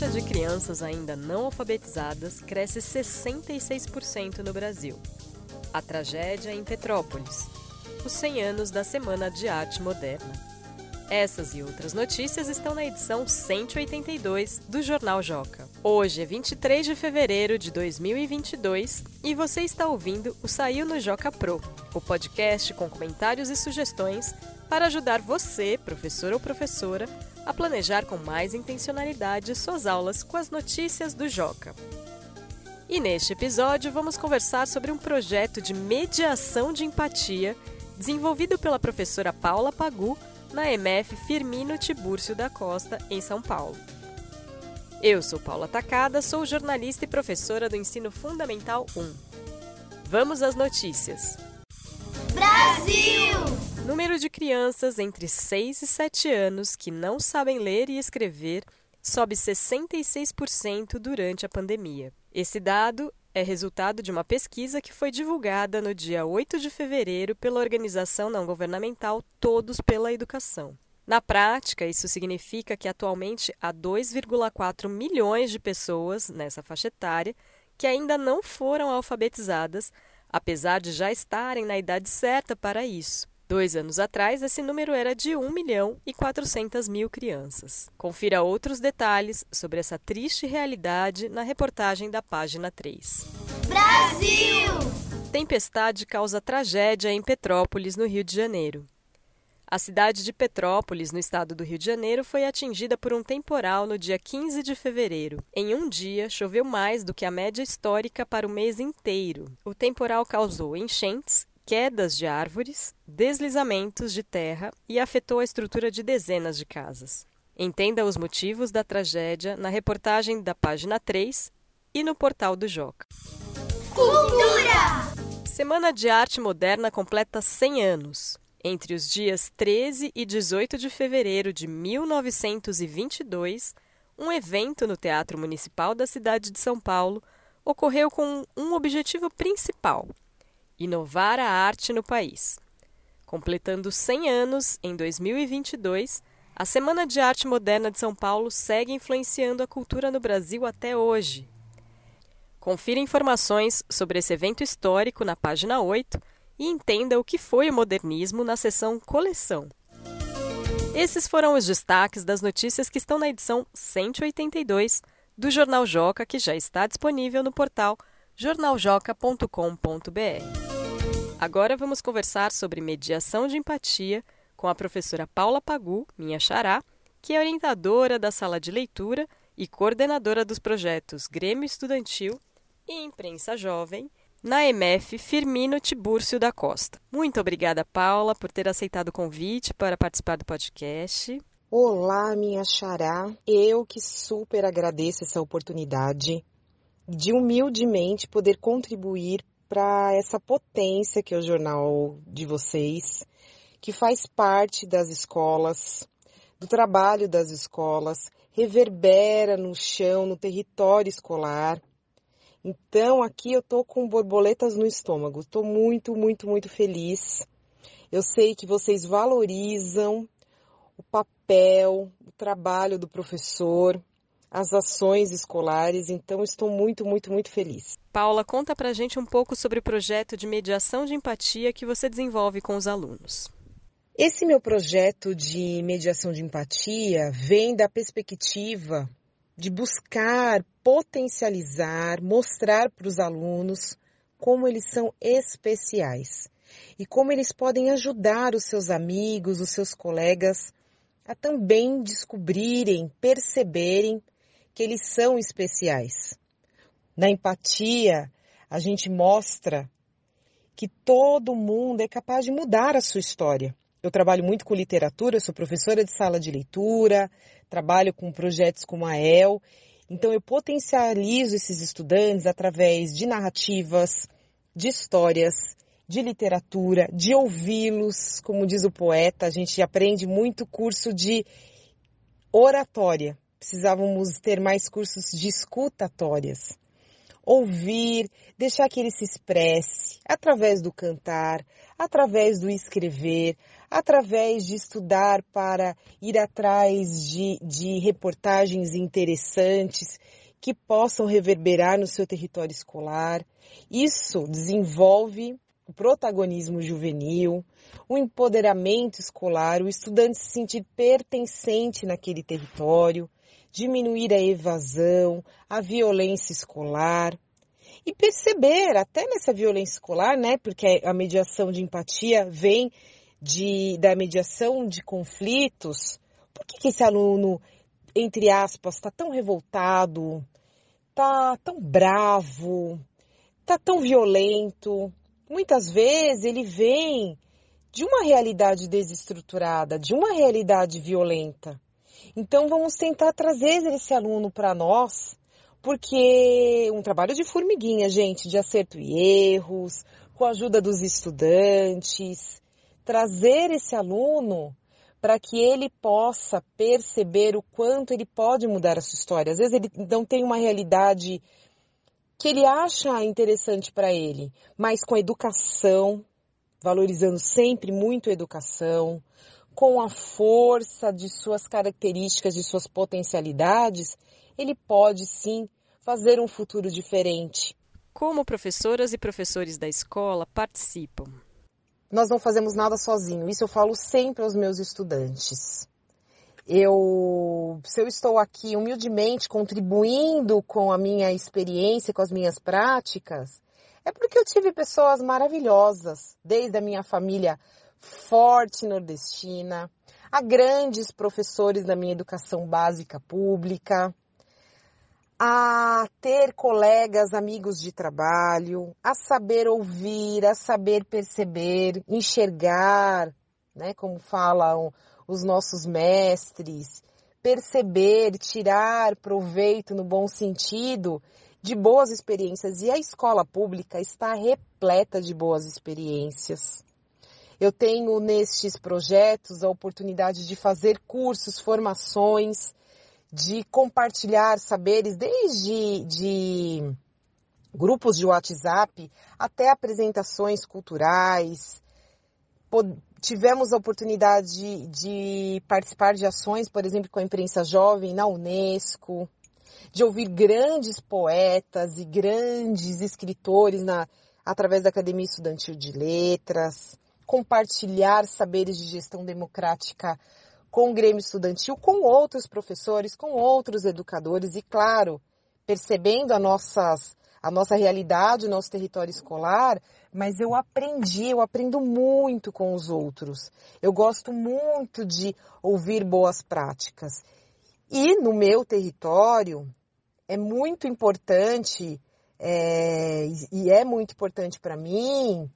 taxa de crianças ainda não alfabetizadas cresce 66% no Brasil. A tragédia em Petrópolis. Os 100 anos da Semana de Arte Moderna. Essas e outras notícias estão na edição 182 do Jornal Joca. Hoje é 23 de fevereiro de 2022 e você está ouvindo o Saiu no Joca Pro, o podcast com comentários e sugestões para ajudar você, professor ou professora, a planejar com mais intencionalidade suas aulas com as notícias do Joca. E neste episódio vamos conversar sobre um projeto de mediação de empatia desenvolvido pela professora Paula Pagu na MF Firmino Tibúrcio da Costa, em São Paulo. Eu sou Paula Tacada, sou jornalista e professora do Ensino Fundamental 1. Vamos às notícias. Brasil! Número de crianças entre 6 e 7 anos que não sabem ler e escrever sobe 66% durante a pandemia. Esse dado é resultado de uma pesquisa que foi divulgada no dia 8 de fevereiro pela organização não governamental Todos pela Educação. Na prática, isso significa que atualmente há 2,4 milhões de pessoas nessa faixa etária que ainda não foram alfabetizadas, apesar de já estarem na idade certa para isso. Dois anos atrás, esse número era de 1 milhão e 400 mil crianças. Confira outros detalhes sobre essa triste realidade na reportagem da página 3. Brasil! Tempestade causa tragédia em Petrópolis, no Rio de Janeiro. A cidade de Petrópolis, no estado do Rio de Janeiro, foi atingida por um temporal no dia 15 de fevereiro. Em um dia, choveu mais do que a média histórica para o mês inteiro. O temporal causou enchentes quedas de árvores, deslizamentos de terra e afetou a estrutura de dezenas de casas. Entenda os motivos da tragédia na reportagem da página 3 e no portal do Joca. Cultura! Semana de Arte Moderna completa 100 anos. Entre os dias 13 e 18 de fevereiro de 1922, um evento no Teatro Municipal da cidade de São Paulo ocorreu com um objetivo principal: Inovar a arte no país. Completando 100 anos em 2022, a Semana de Arte Moderna de São Paulo segue influenciando a cultura no Brasil até hoje. Confira informações sobre esse evento histórico na página 8 e entenda o que foi o modernismo na seção Coleção. Esses foram os destaques das notícias que estão na edição 182 do Jornal Joca, que já está disponível no portal jornaljoca.com.br. Agora vamos conversar sobre mediação de empatia com a professora Paula Pagu, minha xará, que é orientadora da sala de leitura e coordenadora dos projetos Grêmio Estudantil e Imprensa Jovem na MF Firmino Tibúrcio da Costa. Muito obrigada, Paula, por ter aceitado o convite para participar do podcast. Olá, minha xará. Eu que super agradeço essa oportunidade de humildemente poder contribuir para essa potência que é o jornal de vocês, que faz parte das escolas, do trabalho das escolas, reverbera no chão, no território escolar. Então aqui eu tô com borboletas no estômago. Tô muito, muito, muito feliz. Eu sei que vocês valorizam o papel, o trabalho do professor, as ações escolares, então estou muito, muito, muito feliz. Paula, conta pra gente um pouco sobre o projeto de mediação de empatia que você desenvolve com os alunos. Esse meu projeto de mediação de empatia vem da perspectiva de buscar potencializar, mostrar para os alunos como eles são especiais e como eles podem ajudar os seus amigos, os seus colegas a também descobrirem, perceberem que eles são especiais. Na empatia, a gente mostra que todo mundo é capaz de mudar a sua história. Eu trabalho muito com literatura, sou professora de sala de leitura, trabalho com projetos como a EL, então eu potencializo esses estudantes através de narrativas, de histórias, de literatura, de ouvi-los, como diz o poeta, a gente aprende muito curso de oratória. Precisávamos ter mais cursos de escutatórias ouvir, deixar que ele se expresse através do cantar, através do escrever, através de estudar para ir atrás de, de reportagens interessantes que possam reverberar no seu território escolar. Isso desenvolve o protagonismo juvenil, o empoderamento escolar, o estudante se sentir pertencente naquele território, diminuir a evasão, a violência escolar e perceber até nessa violência escolar, né, porque a mediação de empatia vem de, da mediação de conflitos, por que, que esse aluno, entre aspas, está tão revoltado, está tão bravo, está tão violento? Muitas vezes ele vem de uma realidade desestruturada, de uma realidade violenta. Então vamos tentar trazer esse aluno para nós, porque um trabalho de formiguinha, gente, de acerto e erros, com a ajuda dos estudantes, trazer esse aluno para que ele possa perceber o quanto ele pode mudar a sua história. Às vezes ele não tem uma realidade que ele acha interessante para ele, mas com educação, valorizando sempre muito a educação, com a força de suas características, de suas potencialidades, ele pode sim fazer um futuro diferente. Como professoras e professores da escola participam? nós não fazemos nada sozinho. Isso eu falo sempre aos meus estudantes. Eu, se eu estou aqui humildemente contribuindo com a minha experiência, com as minhas práticas, é porque eu tive pessoas maravilhosas, desde a minha família forte nordestina, a grandes professores da minha educação básica pública, a ter colegas, amigos de trabalho, a saber ouvir, a saber perceber, enxergar, né, como falam os nossos mestres, perceber, tirar proveito no bom sentido de boas experiências. E a escola pública está repleta de boas experiências. Eu tenho nestes projetos a oportunidade de fazer cursos, formações, de compartilhar saberes desde de grupos de WhatsApp até apresentações culturais. Tivemos a oportunidade de, participar de ações, por exemplo, com a imprensa jovem na Unesco, de ouvir grandes poetas e grandes escritores na, através da Academia Estudantil de Letras, compartilhar saberes de gestão democrática com o Grêmio Estudantil, com outros professores, com outros educadores e, claro, percebendo a, nossas, a nossa realidade, o nosso território escolar, mas eu aprendi, eu aprendo muito com os outros. Eu gosto muito de ouvir boas práticas. E no meu território é muito importante, é, e é muito importante para mim,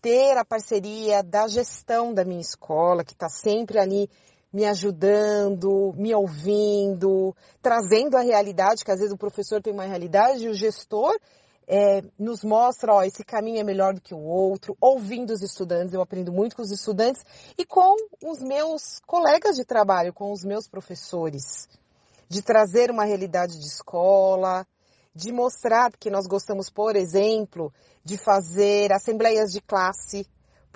ter a parceria da gestão da minha escola, que está sempre ali me ajudando, me ouvindo, trazendo a realidade, que às vezes o professor tem uma realidade e o gestor é, nos mostra, ó, esse caminho é melhor do que o outro, ouvindo os estudantes, eu aprendo muito com os estudantes e com os meus colegas de trabalho, com os meus professores, de trazer uma realidade de escola, de mostrar, porque nós gostamos, por exemplo, de fazer assembleias de classe,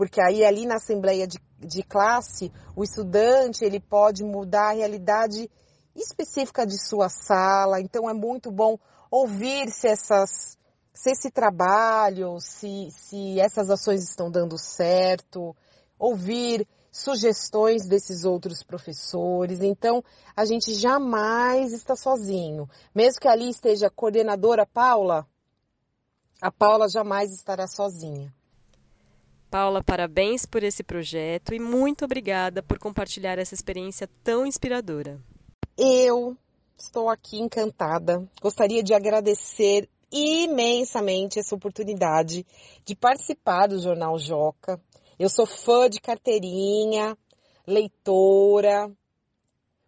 porque aí ali na assembleia de de classe, o estudante ele pode mudar a realidade específica de sua sala. Então é muito bom ouvir se essas se esse trabalho, se, se essas ações estão dando certo, ouvir sugestões desses outros professores. Então, a gente jamais está sozinho. Mesmo que ali esteja a coordenadora Paula, a Paula jamais estará sozinha. Paula, parabéns por esse projeto e muito obrigada por compartilhar essa experiência tão inspiradora. Eu estou aqui encantada. Gostaria de agradecer imensamente essa oportunidade de participar do Jornal Joca. Eu sou fã de carteirinha, leitora,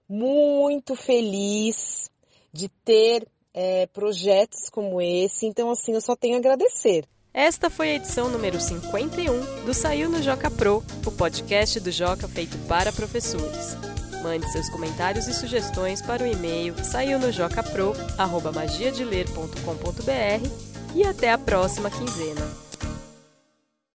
muito feliz de ter é, projetos como esse. Então, assim, eu só tenho a agradecer. Esta foi a edição número 51 do Saiu no Joca Pro, o podcast do Joca feito para professores. Mande seus comentários e sugestões para o e-mail saiunojocapro@magiadeler.com.br e até a próxima quinzena.